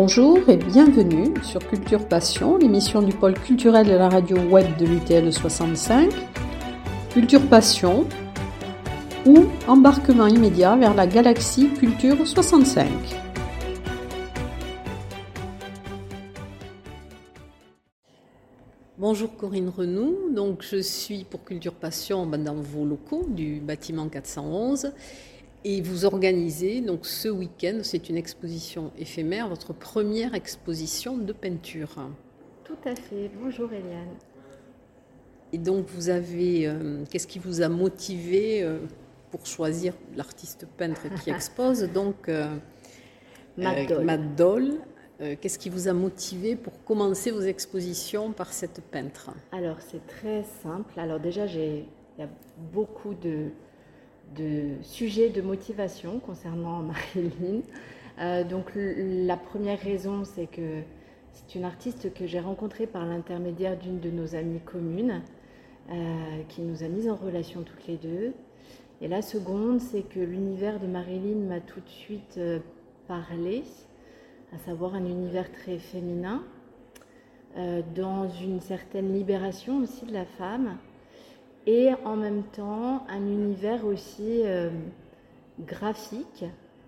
Bonjour et bienvenue sur Culture Passion, l'émission du pôle culturel de la radio web de l'UTL 65. Culture Passion ou embarquement immédiat vers la galaxie Culture 65. Bonjour Corinne Renou, donc je suis pour Culture Passion dans vos locaux du bâtiment 411 et vous organisez donc ce week-end, c'est une exposition éphémère, votre première exposition de peinture. Tout à fait. Bonjour Eliane. Et donc vous avez, euh, qu'est-ce qui vous a motivé euh, pour choisir l'artiste peintre qui expose? Donc euh, Matt Doll. Qu'est-ce qui vous a motivé pour commencer vos expositions par cette peintre? Alors c'est très simple. Alors déjà j'ai, il y a beaucoup de de sujets de motivation concernant Marilyn. Euh, donc la première raison, c'est que c'est une artiste que j'ai rencontrée par l'intermédiaire d'une de nos amies communes, euh, qui nous a mis en relation toutes les deux. Et la seconde, c'est que l'univers de Marilyn m'a tout de suite euh, parlé, à savoir un univers très féminin, dans une certaine libération aussi de la femme, et en même temps un univers aussi euh, graphique.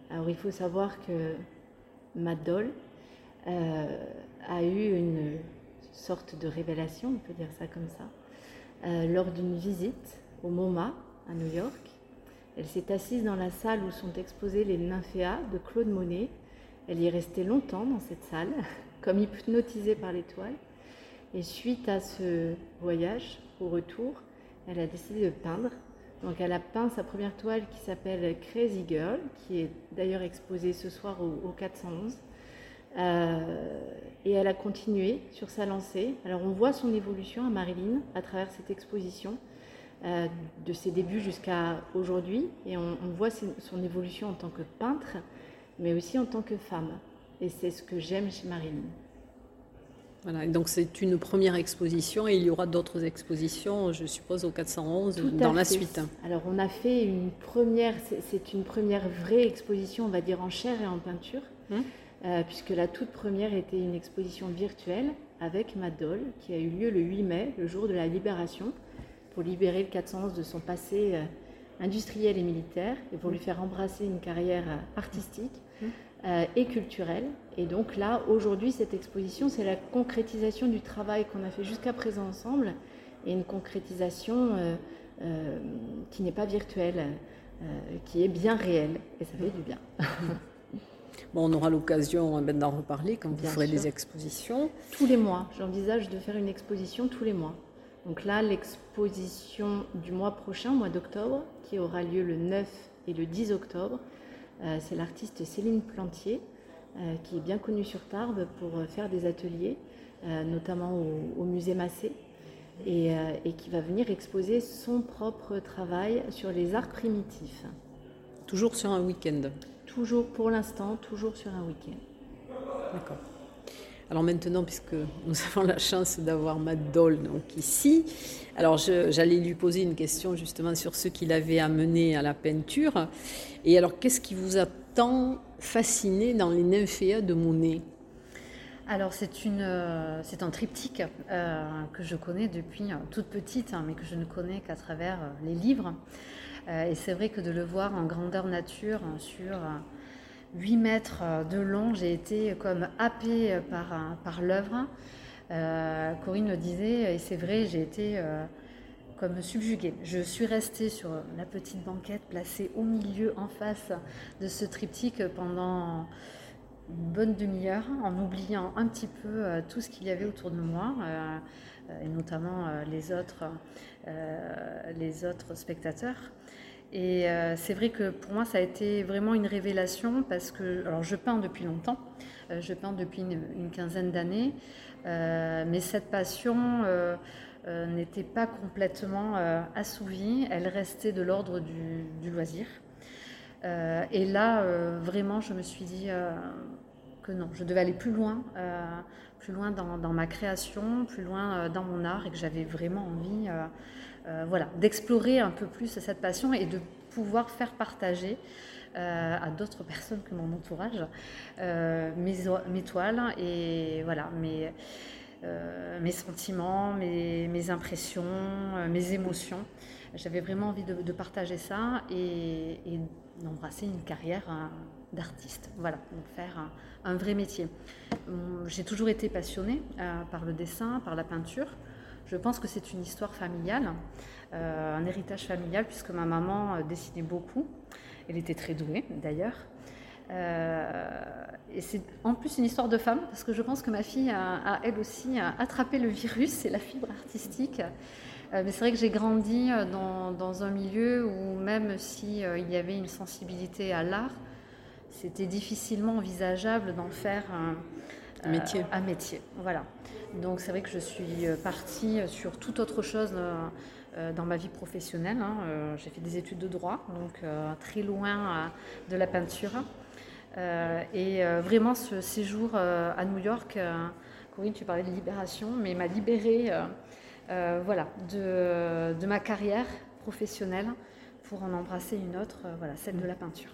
Alors il faut savoir que Madol euh, a eu une sorte de révélation, on peut dire ça comme ça, euh, lors d'une visite au MoMA à New York. Elle s'est assise dans la salle où sont exposées les nymphéas de Claude Monet. Elle y est restée longtemps dans cette salle, comme hypnotisée par l'étoile. Et suite à ce voyage au retour, elle a décidé de peindre. Donc elle a peint sa première toile qui s'appelle Crazy Girl, qui est d'ailleurs exposée ce soir au, 411. Euh, et elle a continué sur sa lancée. Alors on voit son évolution à Marilyn à travers cette exposition, euh, de ses débuts jusqu'à aujourd'hui. Et on, on voit son évolution en tant que peintre, mais aussi en tant que femme. Et c'est ce que j'aime chez Marilyn. Voilà, donc c'est une première exposition et il y aura d'autres expositions, je suppose, au 411 dans la suite. Alors on a fait une première, c'est une première vraie exposition, on va dire en chair et en peinture, hum. euh, puisque la toute première était une exposition virtuelle avec Madol qui a eu lieu le 8 mai, le jour de la libération, pour libérer le 411 de son passé euh, industriel et militaire et pour lui faire embrasser une carrière euh, artistique. Euh, et culturelle. Et donc là, aujourd'hui, cette exposition, c'est la concrétisation du travail qu'on a fait jusqu'à présent ensemble et une concrétisation euh, euh, qui n'est pas virtuelle, qui est bien réelle. Et ça fait du bien. Bon, on aura l'occasion hein, ben, d'en reparler quand vous ferez des expositions. Tous les mois. J'envisage de faire une exposition tous les mois. Donc là, l'exposition du mois prochain, mois d'octobre, qui aura lieu le 9 et le 10 octobre, c'est l'artiste Céline Plantier, euh, qui est bien connue sur Tarbes pour euh, faire des ateliers, notamment au, musée Massé, et, qui va venir exposer son propre travail sur les arts primitifs. Toujours sur un week-end Toujours, pour l'instant, toujours sur un week-end. D'accord. Alors maintenant, puisque nous avons la chance d'avoir Matt ici, alors j'allais lui poser une question justement sur ce qui l'avait amené à la peinture. Et alors, qu'est-ce qui vous a tant fasciné dans les nymphéas de Monet? Alors c'est une, euh, c'est un triptyque euh, que je connais depuis euh, toute petite, hein, mais que je ne connais qu'à travers les livres. et c'est vrai que de le voir en grandeur nature sur 8 mètres de long, j'ai été comme happée par, par l'œuvre. Euh, Corinne le disait, et c'est vrai, j'ai été euh, comme subjuguée. Je suis restée sur la petite banquette placée au milieu, en face de ce triptyque pendant une bonne demi-heure, en oubliant un petit peu euh, tout ce qu'il y avait autour de moi, et notamment les autres spectateurs. Et euh, c'est vrai que pour moi, ça a été vraiment une révélation parce que, alors je peins depuis longtemps, euh, je peins depuis une, quinzaine d'années, euh, mais cette passion n'était pas complètement assouvie, elle restait de l'ordre du, loisir. et là, vraiment, je me suis dit que non, je devais aller plus loin, plus loin dans, ma création, plus loin dans mon art et que j'avais vraiment envie voilà, d'explorer un peu plus cette passion et de pouvoir faire partager à d'autres personnes que mon entourage mes, mes, toiles et voilà mes, mes sentiments, mes, impressions, mes émotions. J'avais vraiment envie de, partager ça et, d'embrasser une carrière d'artiste. Voilà, donc faire un, vrai métier. J'ai toujours été passionnée par le dessin, par la peinture. Je pense que c'est une histoire familiale, euh, un héritage familial, puisque ma maman euh, dessinait beaucoup. Elle était très douée, d'ailleurs. Euh, et c'est en plus une histoire de femme, parce que je pense que ma fille a, elle aussi attrapé le virus et la fibre artistique. mais c'est vrai que j'ai grandi dans, un milieu où même s'il il y avait une sensibilité à l'art, c'était difficilement envisageable d'en faire un, métier. un métier. Voilà. Donc c'est vrai que je suis euh, partie sur toute autre chose euh, euh, dans ma vie professionnelle. Hein. J'ai fait des études de droit, donc très loin de la peinture. et vraiment ce séjour à New York, Corinne, tu parlais de libération, mais m'a libérée voilà, de, de, ma carrière professionnelle pour en embrasser une autre, voilà, celle de la peinture.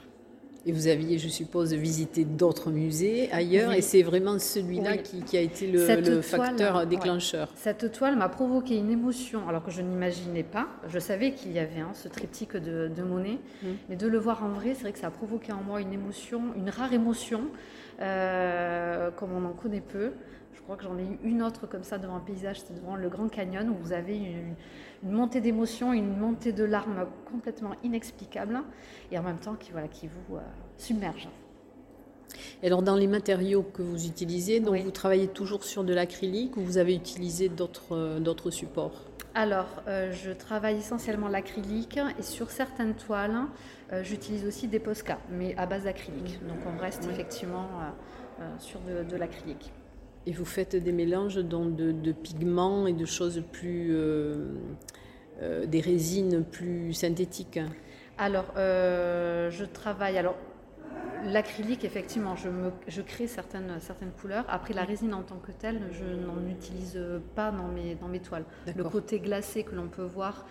Et vous aviez, je suppose, visité d'autres musées ailleurs, et c'est vraiment celui-là qui, a été le, facteur déclencheur. Cette toile m'a provoqué une émotion, alors que je n'imaginais pas. Je savais qu'il y avait hein, ce triptyque de, Monet, mmh. mais de le voir en vrai, c'est vrai que ça a provoqué en moi une émotion, une rare émotion, euh, comme on en connaît peu. Je crois que j'en ai eu une autre comme ça devant un paysage, c'était devant le Grand Canyon, où vous avez une, une montée d'émotions, une montée de larmes complètement inexplicable et en même temps qui, voilà, qui vous euh, submerge. Et alors dans les matériaux que vous utilisez, donc vous travaillez toujours sur de l'acrylique ou vous avez utilisé d'autres euh, supports? Alors, euh, je travaille essentiellement l'acrylique et sur certaines toiles, j'utilise aussi des Posca, mais à base d'acrylique. Donc, on reste effectivement sur de l'acrylique. Et vous faites des mélanges de, pigments et de choses plus. Euh, euh, des résines plus synthétiques Alors, euh, je travaille. Alors, l'acrylique, effectivement, je, me, je crée certaines, certaines couleurs. Après, la résine en tant que telle, je n'en utilise pas dans mes, dans mes toiles. Le côté glacé que l'on peut voir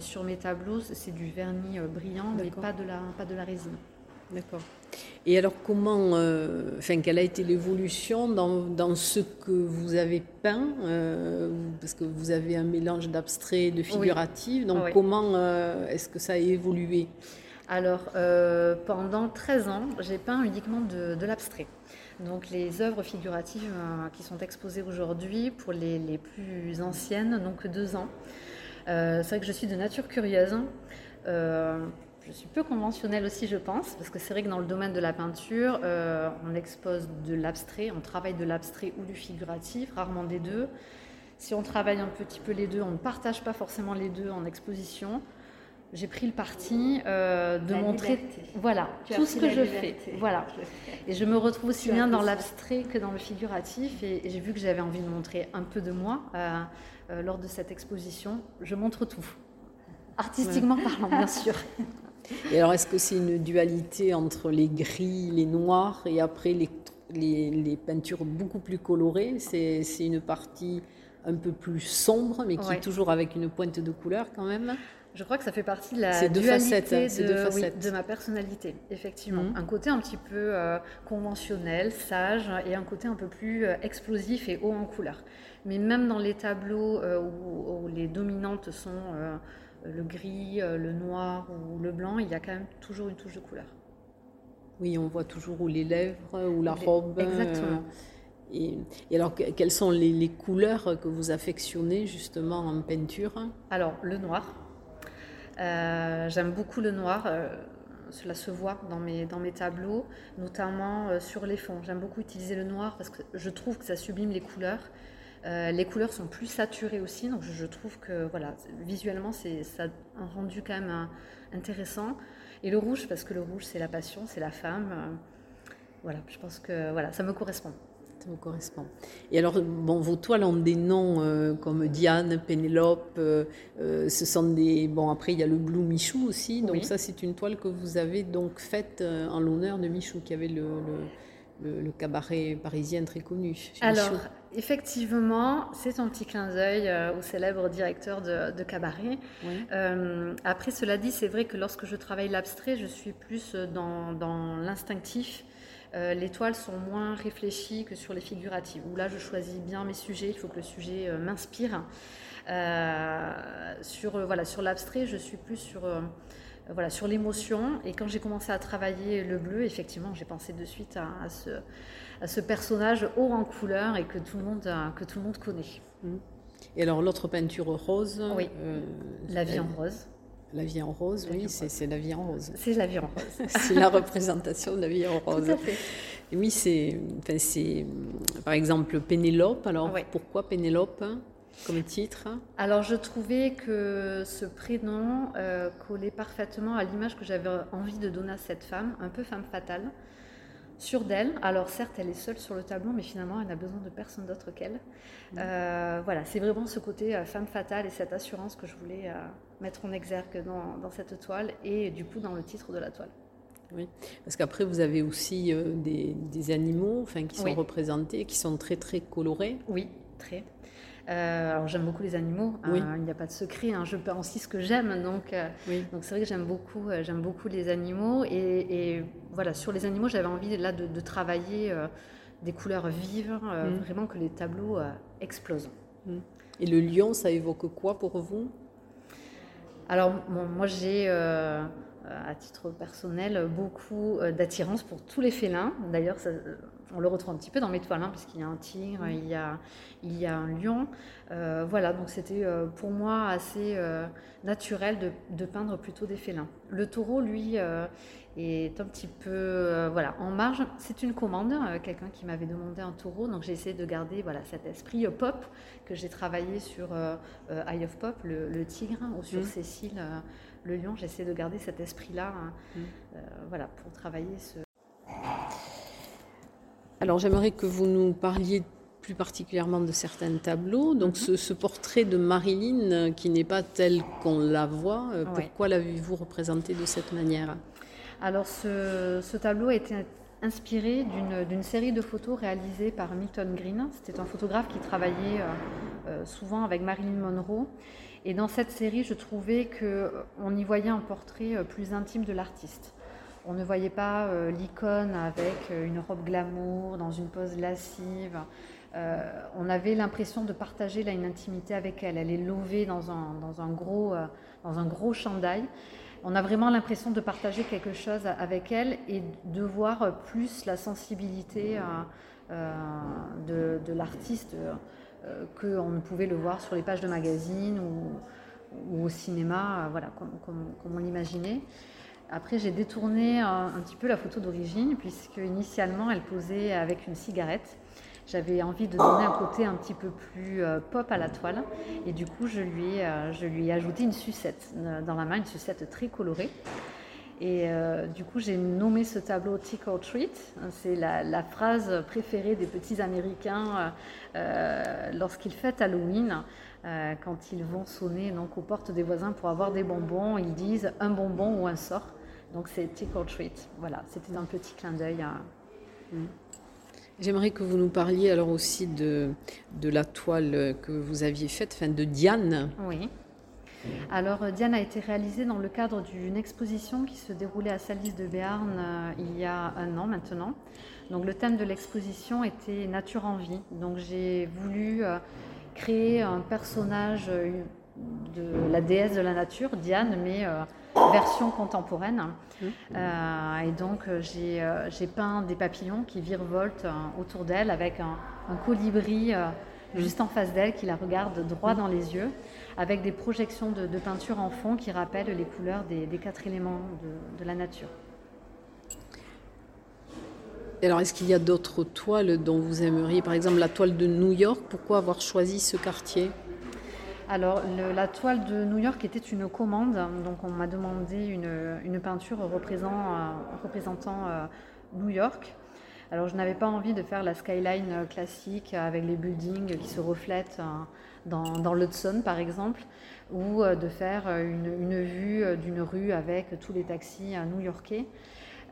sur mes tableaux, c'est du vernis brillant, mais pas de la, pas de la résine. D'accord. Et alors, comment, euh, enfin, quelle a été l'évolution dans, dans, ce que vous avez peint euh, Parce que vous avez un mélange d'abstrait et de figuratif. Donc, comment euh, est-ce que ça a évolué? Alors, pendant 13 ans, j'ai peint uniquement de, de l'abstrait. Donc, les œuvres figuratives qui sont exposées aujourd'hui, pour les, les, plus anciennes, n'ont que deux ans. c'est vrai que je suis de nature curieuse. Je suis peu conventionnelle aussi, je pense, parce que c'est vrai que dans le domaine de la peinture, euh, on expose de l'abstrait, on travaille de l'abstrait ou du figuratif, rarement des deux. Si on travaille un petit peu les deux, on ne partage pas forcément les deux en exposition. J'ai pris le parti euh, de montrer voilà, tout ce que je fais. Voilà. Et je me retrouve aussi bien dans l'abstrait que dans le figuratif. Et, j'ai vu que j'avais envie de montrer un peu de moi euh, lors de cette exposition. Je montre tout. Artistiquement parlant, bien sûr. Et alors, est-ce que c'est une dualité entre les gris, les noirs et après les, les, peintures beaucoup plus colorées? C'est une partie un peu plus sombre, mais qui est toujours avec une pointe de couleur quand même? Je crois que ça fait partie de la dualité de, de, ma personnalité, effectivement. Mhm. Un côté un petit peu euh, conventionnel, sage, et un côté un peu plus euh, explosif et haut en couleur. Mais même dans les tableaux euh, où, les dominantes sont le gris, euh, le noir ou le blanc, il y a quand même toujours une touche de couleur. Oui, on voit toujours ou les lèvres ou la robe. Exactement. Euh, et, alors, quelles sont les, couleurs que vous affectionnez justement en peinture? Alors, le noir. Euh, j'aime beaucoup le noir. cela se voit dans mes, dans mes tableaux, notamment sur les fonds. J'aime beaucoup utiliser le noir parce que je trouve que ça sublime les couleurs. Euh, les couleurs sont plus saturées aussi, donc je, trouve que voilà, visuellement, c'est ça a un rendu quand même euh, intéressant. Et le rouge, parce que le rouge, c'est la passion, c'est la femme. Euh, voilà, je pense que voilà, ça me correspond. Ça me correspond. Et alors, bon, vos toiles ont des noms comme Diane, Pénélope. ce sont des. Bon, après, il y a le Blue Michou aussi. Donc, ça, c'est une toile que vous avez donc faite en l'honneur de Michou, qui avait le, le, le cabaret parisien très connu. Alors, effectivement, c'est un petit clin d'œil au célèbre directeur de, cabaret. après, cela dit, c'est vrai que lorsque je travaille l'abstrait, je suis plus dans, dans l'instinctif. les toiles sont moins réfléchies que sur les figuratives, où là je choisis bien mes sujets, il faut que le sujet m'inspire. sur voilà, sur l'abstrait, je suis plus sur voilà, sur l'émotion. Et quand j'ai commencé à travailler le bleu, effectivement, j'ai pensé de suite à, ce, à, ce, personnage haut en couleur et que tout le monde, que tout le monde connaît. Mmh. Et alors l'autre peinture rose Oui, euh, la vie en rose. La vie en rose, oui, c'est la vie en rose. C'est la vie en rose. c'est la représentation de la vie en rose. Tout à fait. oui, c'est, par exemple Pénélope. Alors pourquoi Pénélope comme titre Alors je trouvais que ce prénom euh, collait parfaitement à l'image que j'avais envie de donner à cette femme, un peu femme fatale, sûre d'elle. Alors certes, elle est seule sur le tableau, mais finalement, elle n'a besoin de personne d'autre qu'elle. Mm. Euh, voilà, c'est vraiment ce côté euh, femme fatale et cette assurance que je voulais mettre en exergue dans, cette toile et du coup dans le titre de la toile. Oui, parce qu'après vous avez aussi des, animaux enfin, qui sont représentés, qui sont très très colorés. Oui, très. Euh, alors j'aime beaucoup les animaux, hein, il n'y a pas de secret, hein, je peins aussi ce que j'aime, donc euh, donc c'est vrai que j'aime beaucoup, euh, j'aime beaucoup les animaux et, voilà sur les animaux j'avais envie là de, travailler des couleurs vives, mm. vraiment que les tableaux explosent. Mm. Et le lion, ça évoque quoi pour vous? Alors moi j'ai à titre personnel beaucoup d'attirance pour tous les félins. D'ailleurs, on le retrouve un petit peu dans mes toiles, hein, puisqu'il y a un tigre, il, y a, il y a un lion. Euh, voilà, donc c'était euh, pour moi assez euh, naturel de, peindre plutôt des félins. Le taureau, lui, est un petit peu voilà, en marge. C'est une commande, quelqu'un qui m'avait demandé un taureau, donc j'ai essayé de garder voilà, cet esprit pop que j'ai travaillé sur Eye of Pop, le, tigre, ou sur mmh. Cécile, le lion. J'essaie de garder cet esprit-là hein, mmh. voilà, pour travailler ce, alors j'aimerais que vous nous parliez plus particulièrement de certains tableaux. Donc mhm. ce, portrait de Marilyn euh, qui n'est pas tel qu'on la voit, euh, pourquoi l'avez-vous représenté de cette manière? Alors ce, tableau a été inspiré d'une série de photos réalisées par Milton Green. C'était un photographe qui travaillait euh, souvent avec Marilyn Monroe. Et dans cette série, je trouvais qu'on y voyait un portrait plus intime de l'artiste. On ne voyait pas euh, l'icône avec euh, une robe glamour, dans une pose lascive. Euh, on avait l'impression de partager là, une intimité avec elle. Elle est levée dans un, dans un, gros, dans un gros chandail. On a vraiment l'impression de partager quelque chose avec elle et de voir plus la sensibilité de, de l'artiste qu'on ne pouvait le voir sur les pages de magazines ou, ou au cinéma, voilà, comme, comme on l'imaginait. Après, j'ai détourné un, petit peu la photo d'origine, puisque initialement, elle posait avec une cigarette. J'avais envie de donner un côté un petit peu plus euh, pop à la toile. Et du coup, je lui, ai, euh, je lui ai ajouté une sucette euh, dans la main, une sucette très colorée. Et du coup, j'ai nommé ce tableau Tick or Treat. C'est la, phrase préférée des petits Américains lorsqu'ils fêtent Halloween. quand ils vont sonner donc, aux portes des voisins pour avoir des bonbons, ils disent un bonbon ou un sort. Donc c'est Tick or Treat. Voilà, c'était un petit clin d'œil à. Mm. J'aimerais que vous nous parliez alors aussi de, de la toile que vous aviez faite, enfin de Diane. Oui. Alors euh, Diane a été réalisée dans le cadre d'une exposition qui se déroulait à Salis de Béarn euh, il y a un an maintenant. Donc le thème de l'exposition était Nature en vie. Donc j'ai voulu euh, créer un personnage de la déesse de la nature, Diane, mais version contemporaine. Mmh. Euh, et donc euh, euh, j'ai peint des papillons qui virevoltent autour d'elle avec un, colibri mmh. juste en face d'elle qui la regarde droit mmh. dans les yeux, avec des projections de, peinture en fond qui rappellent les couleurs des, quatre éléments de, de la nature. Alors, est-ce qu'il y a d'autres toiles dont vous aimeriez, par exemple la toile de New York? Pourquoi avoir choisi ce quartier? Alors, la toile de New York était une commande, donc on m'a demandé une, peinture représentant, euh, représentant euh, New York. Alors, je n'avais pas envie de faire la skyline classique avec les buildings qui se reflètent euh, dans, dans l'Hudson, par exemple, ou de faire une, vue d'une rue avec tous les taxis new-yorkais.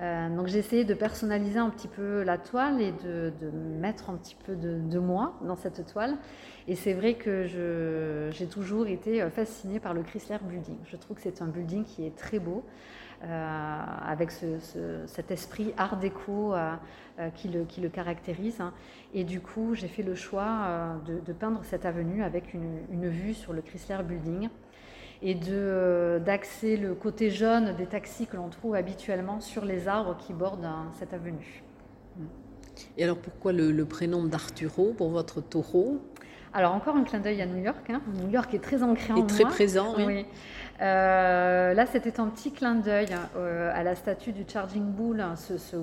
Donc j'ai essayé de personnaliser un petit peu la toile et de, mettre un petit peu de, moi dans cette toile. Et c'est vrai que j'ai toujours été fascinée par le Chrysler Building. Je trouve que c'est un building qui est très beau. Euh, avec cet esprit art déco euh, euh, qui, le, qui, le, caractérise. Hein. Et du coup, j'ai fait le choix de, peindre cette avenue avec une, vue sur le Chrysler Building et d'axer le côté jaune des taxis que l'on trouve habituellement sur les arbres qui bordent hein, cette avenue. Et alors pourquoi le, prénom d'Arturo pour votre taureau? Alors encore un clin d'œil à New York. Hein. New York est très ancré en moi. Et très présent, oui. Euh, là, c'était un petit clin d'œil euh, à la statue du Charging Bull, hein, ce,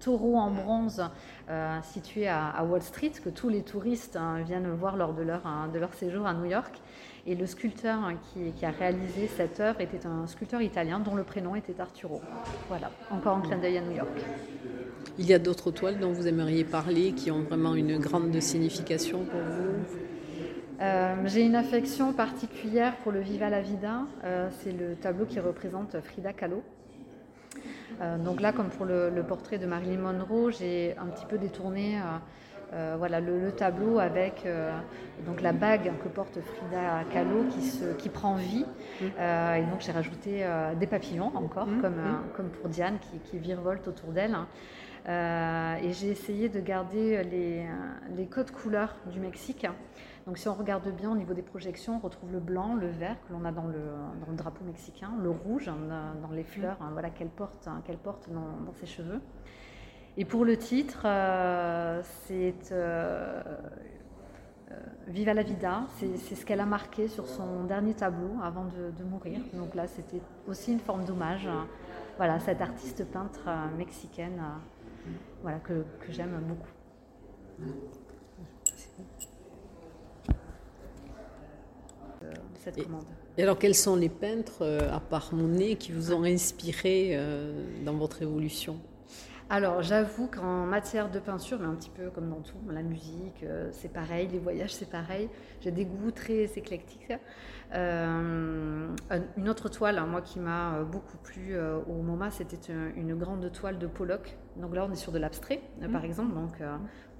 taureau en bronze euh, situé à, Wall Street, que tous les touristes hein, viennent voir lors de leur, de leur séjour à New York. Et le sculpteur qui, qui, a réalisé cette œuvre était un sculpteur italien dont le prénom était Arturo. Voilà, encore un clin d'œil à New York. Il y a d'autres toiles dont vous aimeriez parler qui ont vraiment une grande signification pour vous euh, j'ai une affection particulière pour le Viva la Vida. Euh, c'est le tableau qui représente Frida Kahlo. Euh, donc là, comme pour le, portrait de Marilyn Monroe, j'ai un petit peu détourné voilà, le, tableau avec donc la bague que porte Frida Kahlo qui, se, qui prend vie. Mm. et donc j'ai rajouté des papillons encore, mm. comme, mm. comme pour Diane qui, qui virevolte autour d'elle. et j'ai essayé de garder les, les codes couleurs du Mexique. Donc si on regarde bien au niveau des projections, on retrouve le blanc, le vert que l'on a dans le, drapeau mexicain, le rouge hein, dans les fleurs hein, voilà, qu'elle porte, hein, qu'elle porte dans, ses cheveux. Et pour le titre, euh, c'est euh, euh, Viva la vida, c'est ce qu'elle a marqué sur son dernier tableau avant de, mourir. Donc là, c'était aussi une forme d'hommage voilà, à cette artiste peintre mexicaine voilà, que, que j'aime beaucoup. et, commande. Et alors, quels sont les peintres, à part Monet, qui vous ont inspiré dans votre évolution? Alors j'avoue qu'en matière de peinture, mais un petit peu comme dans tout, la musique, euh, c'est pareil, les voyages, c'est pareil. J'ai des goûts très éclectiques. une autre toile, hein, moi qui m'a beaucoup plu au MoMA, c'était une, grande toile de Pollock. Donc là, on est sur de l'abstrait, par mmh. exemple, donc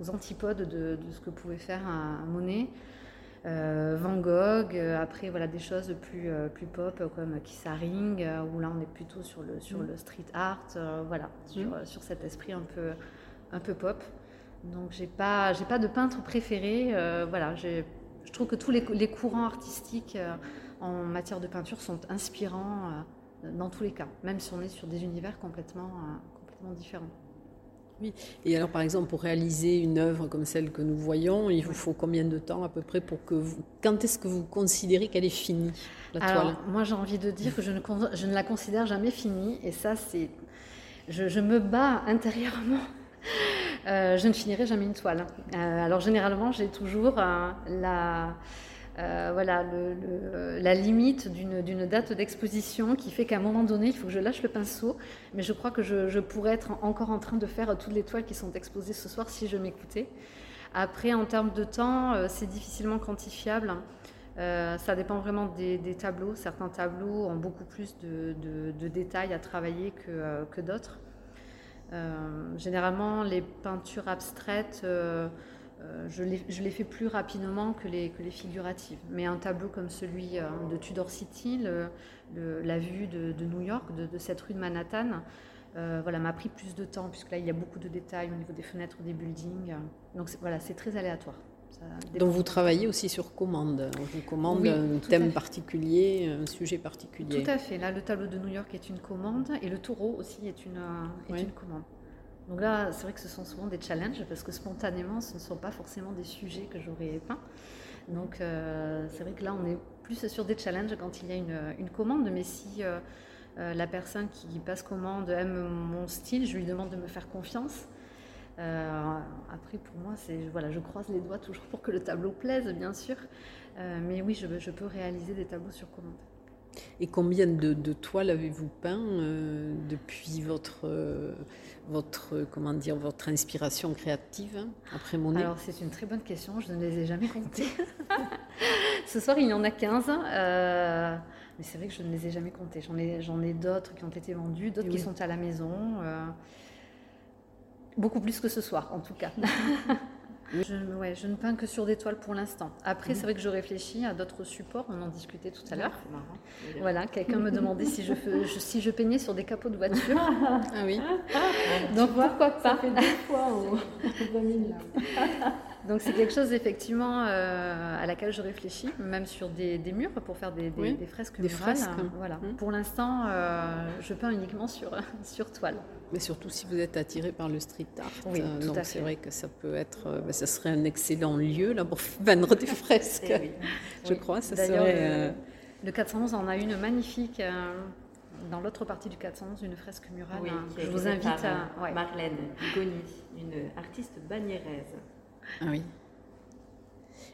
aux antipodes de, ce que pouvait faire un Monet. Euh, Van Gogh, euh, après voilà des choses plus, euh, plus pop comme Kissaring, où là on est plutôt sur le, sur mm. le street art, voilà, sur, mm. sur, cet esprit un peu, un peu pop. Donc j'ai pas, j'ai pas de peintre préféré, voilà, je trouve que tous les, les courants artistiques en matière de peinture sont inspirants dans tous les cas, même si on est sur des univers complètement, complètement différents. Oui. Et alors, par exemple, pour réaliser une œuvre comme celle que nous voyons, il vous faut combien de temps à peu près pour que vous... Quand est-ce que vous considérez qu'elle est finie, la alors, Moi, j'ai envie de dire que je ne, je ne, la considère jamais finie. Et ça, c'est... Je, me bats intérieurement. Euh, je ne finirai jamais une toile. Euh, alors, généralement, j'ai toujours euh, la euh, voilà, la limite d'une date d'exposition qui fait qu'à un moment donné, il faut que je lâche le pinceau. Mais je crois que je, pourrais être encore en train de faire toutes les toiles qui sont exposées ce soir si je m'écoutais. Après, en termes de temps, euh, c'est difficilement quantifiable. Euh, ça dépend vraiment des, tableaux. Certains tableaux ont beaucoup plus de, détails à travailler que d'autres. généralement, les peintures abstraites euh, je, les, fais plus rapidement que les, que les figuratives. Mais un tableau comme celui euh, de Tudor City, la vue de, New York, de, cette rue de Manhattan, euh, voilà, m'a pris plus de temps, puisque là, il y a beaucoup de détails au niveau des fenêtres, des buildings. Donc voilà, c'est très aléatoire. Donc vous travaillez aussi sur commande. On vous commande un thème particulier, un sujet particulier. Tout à fait. Là, le tableau de New York est une commande et le taureau aussi est une, est une commande. Donc là, c'est vrai que ce sont souvent des challenges parce que spontanément, ce ne sont pas forcément des sujets que j'aurais peints. Donc euh, c'est vrai que là, on est plus sur des challenges quand il y a une, commande. Mais si euh, euh, la personne qui passe commande aime mon style, je lui demande de me faire confiance. après, pour moi, c'est voilà, je croise les doigts toujours pour que le tableau plaise, bien sûr. mais oui, je peux réaliser des tableaux sur commande. Et combien de, toiles avez-vous peint euh, depuis votre, euh, votre, comment dire, votre inspiration créative hein, après Monet Alors c'est une très bonne question, je ne les ai jamais comptées. Ce soir il y en a 15. Euh, Mais c'est vrai que je ne les ai jamais comptés. J'en ai, j'en ai d'autres qui ont été vendus, d'autres qui sont à la maison. Euh, beaucoup plus que ce soir, en tout cas. Je, ouais, je ne peins que sur des toiles pour l'instant. Après, c'est vrai que je réfléchis à d'autres supports. On en discutait tout à l'heure. Voilà, quelqu'un me demandait si je, si je peignais sur des capots de voiture. ah oui. Donc pourquoi pas Ça fait deux fois au 2000 Donc c'est quelque chose effectivement euh, à laquelle je réfléchis, même sur des, murs pour faire des, des, fresques des Fresques. Voilà. Mmh. Pour l'instant, euh, je peins uniquement sur, sur toile. Mais surtout si vous êtes attiré par le street art. Oui, euh, donc c'est vrai que ça peut être, ben, ça serait un excellent lieu là pour peindre des fresques. Eh je crois, ça serait. Le, 411 en a une magnifique dans l'autre partie du 411, une fresque murale. Oui, je vous invite à. Marlène Goni, une artiste bagnéraise. Ah oui.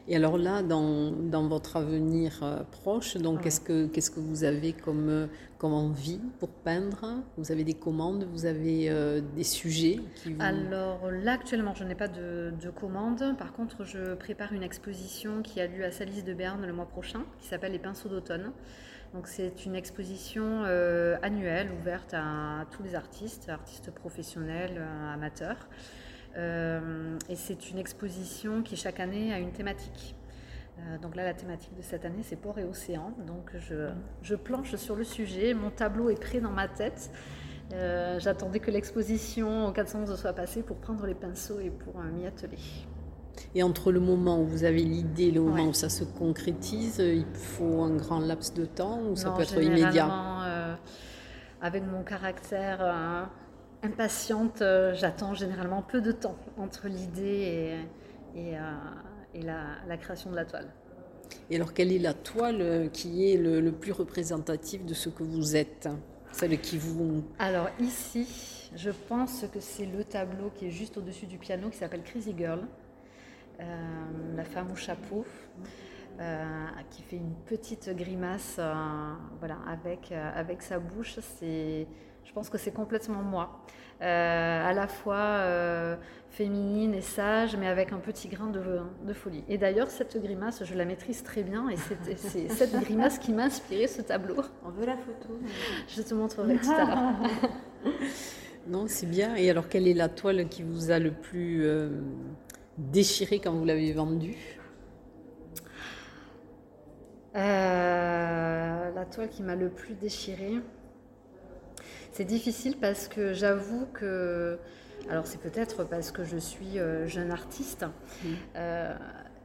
Et alors là, dans, dans votre avenir euh, proche, donc qu'est-ce que qu'est-ce que vous avez comme euh, comme envie pour peindre? Vous avez des commandes? Vous avez euh, des sujets qui vous... Alors là, actuellement, je n'ai pas de, de commandes. Par contre, je prépare une exposition qui a lieu à Salis de Berne le mois prochain, qui s'appelle Les pinceaux d'automne. Donc c'est une exposition annuelle ouverte à tous les artistes, artistes professionnels, amateurs. Euh, et c'est une exposition qui chaque année a une thématique. Euh, donc là, la thématique de cette année, c'est port et océan. Donc je, je, planche sur le sujet. Mon tableau est prêt dans ma tête. Euh, j'attendais que l'exposition au 411 soit passée pour prendre les pinceaux et pour m'y atteler. Et entre le moment où vous avez l'idée et le moment où ça se concrétise, il faut un grand laps de temps ou ça peut être immédiat? Avec mon caractère impatiente, euh, j'attends généralement peu de temps entre l'idée et, et, euh, la, création de la toile. Et alors, quelle est la toile qui est le, plus représentatif de ce que vous êtes Celle qui vous... Alors ici, je pense que c'est le tableau qui est juste au-dessus du piano qui s'appelle Crazy Girl, euh, la femme au chapeau. qui fait une petite grimace voilà, avec, avec sa bouche. C'est pense que c'est complètement moi. Euh, à la fois euh, féminine et sage, mais avec un petit grain de, de folie. Et d'ailleurs, cette grimace, je la maîtrise très bien, et c'est cette grimace qui m'a inspiré ce tableau. On veut la photo. Je te montrerai tout à l'heure. non, c'est bien. Et alors, quelle est la toile qui vous a le plus euh, déchiré quand vous l'avez vendue? La toile qui m'a le plus déchirée. C'est difficile parce que j'avoue que, alors c'est peut-être parce que je suis euh, jeune artiste, mmh. euh,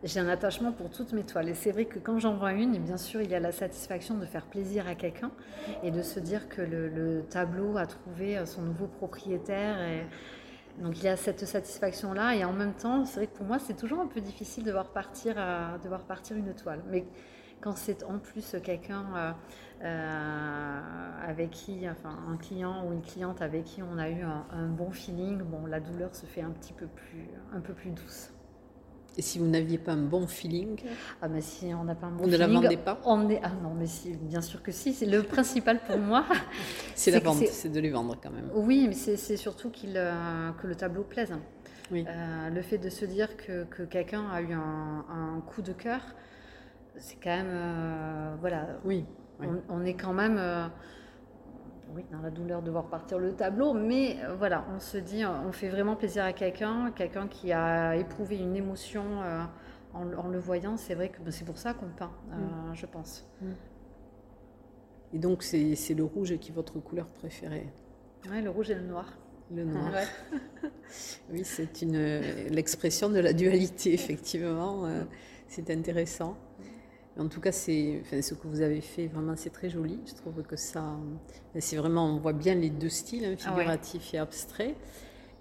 j'ai un attachement pour toutes mes toiles. Et c'est vrai que quand j'en vois une, bien sûr, il y a la satisfaction de faire plaisir à quelqu'un et de se dire que le, tableau a trouvé euh, son nouveau propriétaire. Et, donc il y a cette satisfaction-là et en même temps, c'est vrai que pour moi, c'est toujours un peu difficile de voir partir, de voir partir une toile. Mais quand c'est en plus quelqu'un euh, euh, avec qui, enfin un client ou une cliente avec qui on a eu un, bon feeling, bon, la douleur se fait un petit peu plus, un peu plus douce. Et si vous n'aviez pas un bon feeling? Ah mais si on n'a pas un bon feeling... Vous ne la vendez pas? on est, Ah non, mais si, bien sûr que si. C'est le principal pour moi. c'est la vente, c'est de les vendre quand même. Oui, mais c'est surtout qu'il euh, que le tableau plaise. Oui. le fait de se dire que, que quelqu'un a eu un, un, coup de cœur, c'est quand même. Euh, voilà. Oui. On, est quand même. Euh, oui, dans la douleur de voir partir le tableau, mais euh, voilà, on se dit, on fait vraiment plaisir à quelqu'un, quelqu'un qui a éprouvé une émotion en, le voyant. C'est vrai que ben, c'est pour ça qu'on peint, mm. je pense. Mm. Et donc, c'est le rouge qui est votre couleur préférée? Oui, le rouge et le noir. Le noir. oui, c'est l'expression de la dualité, effectivement. c'est intéressant. En tout cas, c'est ce que vous avez fait, vraiment, c'est très joli. Je trouve que ça, c'est vraiment, on voit bien les deux styles, hein, figuratif et abstrait.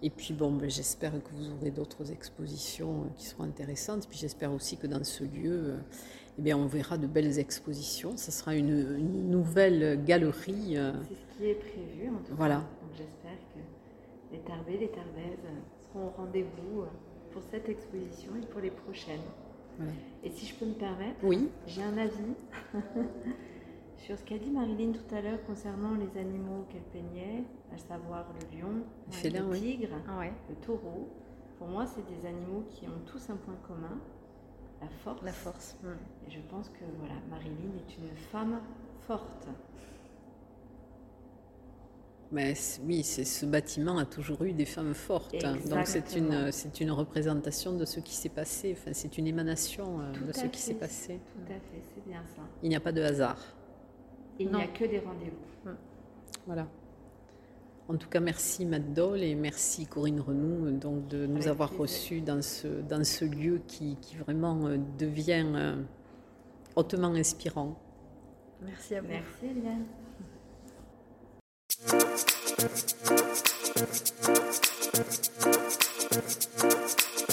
Et puis, bon, ben, j'espère que vous aurez d'autres expositions euh, qui seront intéressantes. Et puis, j'espère aussi que dans ce lieu, euh, eh bien, on verra de belles expositions. Ce sera une, nouvelle galerie. Euh. C'est ce qui est prévu, en tout voilà. cas. Donc, j'espère que les Tarbés, les Tarbaises seront au rendez-vous pour cette exposition et pour les prochaines. Et si je peux me permettre, oui. j'ai un avis sur ce qu'a dit Marilyn tout à l'heure concernant les animaux qu'elle peignait, à savoir le lion, le tigre, ah le taureau. Pour moi, c'est des animaux qui ont tous un point commun, la force. La force. Et je pense que voilà, Marilyn est une femme forte. Mais oui, ce bâtiment a toujours eu des femmes fortes. Donc c'est une c'est une représentation de ce qui s'est passé. Enfin, c'est une émanation euh, Tout de ce qui s'est passé. Tout à fait, c'est bien ça. Il n'y a pas de hasard. Il n'y a que des rendez-vous. Voilà. En tout cas, merci Matt Dole et merci Corinne Renoux euh, donc de nous Avec avoir plaisir. reçus dans ce dans ce lieu qui, qui vraiment euh, devient euh, hautement inspirant. Merci à vous. Merci Eliane. Thank you.